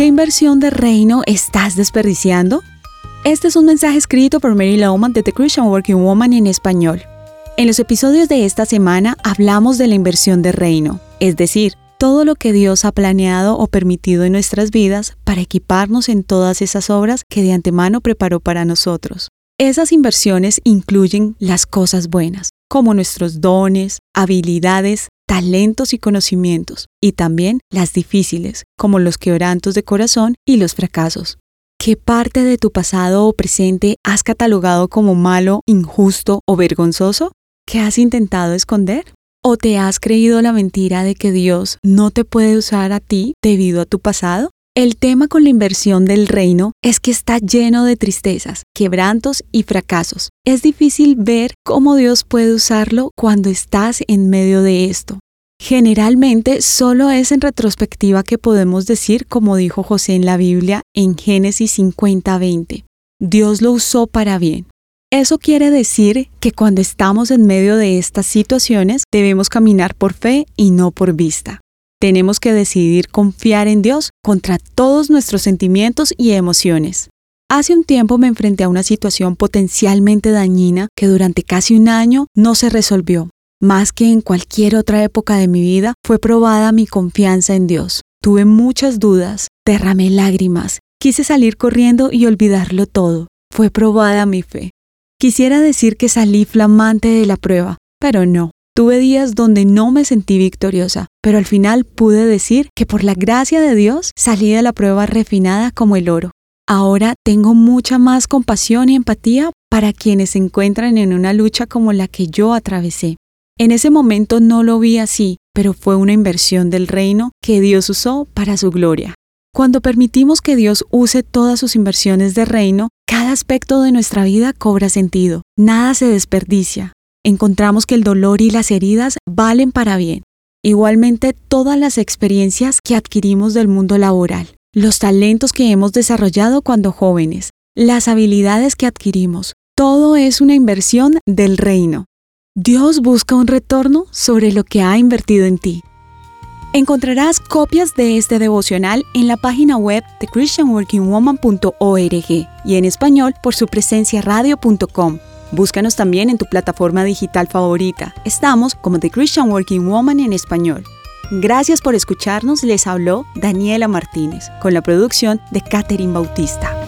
¿Qué inversión de reino estás desperdiciando? Este es un mensaje escrito por Mary Lowman de The Christian Working Woman en español. En los episodios de esta semana hablamos de la inversión de reino, es decir, todo lo que Dios ha planeado o permitido en nuestras vidas para equiparnos en todas esas obras que de antemano preparó para nosotros. Esas inversiones incluyen las cosas buenas, como nuestros dones, habilidades, talentos y conocimientos, y también las difíciles, como los quebrantos de corazón y los fracasos. ¿Qué parte de tu pasado o presente has catalogado como malo, injusto o vergonzoso? ¿Qué has intentado esconder? ¿O te has creído la mentira de que Dios no te puede usar a ti debido a tu pasado? El tema con la inversión del reino es que está lleno de tristezas, quebrantos y fracasos. Es difícil ver cómo Dios puede usarlo cuando estás en medio de esto. Generalmente solo es en retrospectiva que podemos decir, como dijo José en la Biblia en Génesis 50:20, Dios lo usó para bien. Eso quiere decir que cuando estamos en medio de estas situaciones debemos caminar por fe y no por vista. Tenemos que decidir confiar en Dios contra todos nuestros sentimientos y emociones. Hace un tiempo me enfrenté a una situación potencialmente dañina que durante casi un año no se resolvió. Más que en cualquier otra época de mi vida, fue probada mi confianza en Dios. Tuve muchas dudas, derramé lágrimas, quise salir corriendo y olvidarlo todo. Fue probada mi fe. Quisiera decir que salí flamante de la prueba, pero no. Tuve días donde no me sentí victoriosa, pero al final pude decir que por la gracia de Dios salí de la prueba refinada como el oro. Ahora tengo mucha más compasión y empatía para quienes se encuentran en una lucha como la que yo atravesé. En ese momento no lo vi así, pero fue una inversión del reino que Dios usó para su gloria. Cuando permitimos que Dios use todas sus inversiones de reino, cada aspecto de nuestra vida cobra sentido, nada se desperdicia. Encontramos que el dolor y las heridas valen para bien. Igualmente todas las experiencias que adquirimos del mundo laboral, los talentos que hemos desarrollado cuando jóvenes, las habilidades que adquirimos, todo es una inversión del reino. Dios busca un retorno sobre lo que ha invertido en ti. Encontrarás copias de este devocional en la página web de christianworkingwoman.org y en español por su presencia radio.com. Búscanos también en tu plataforma digital favorita. Estamos como The Christian Working Woman en español. Gracias por escucharnos, les habló Daniela Martínez, con la producción de Catherine Bautista.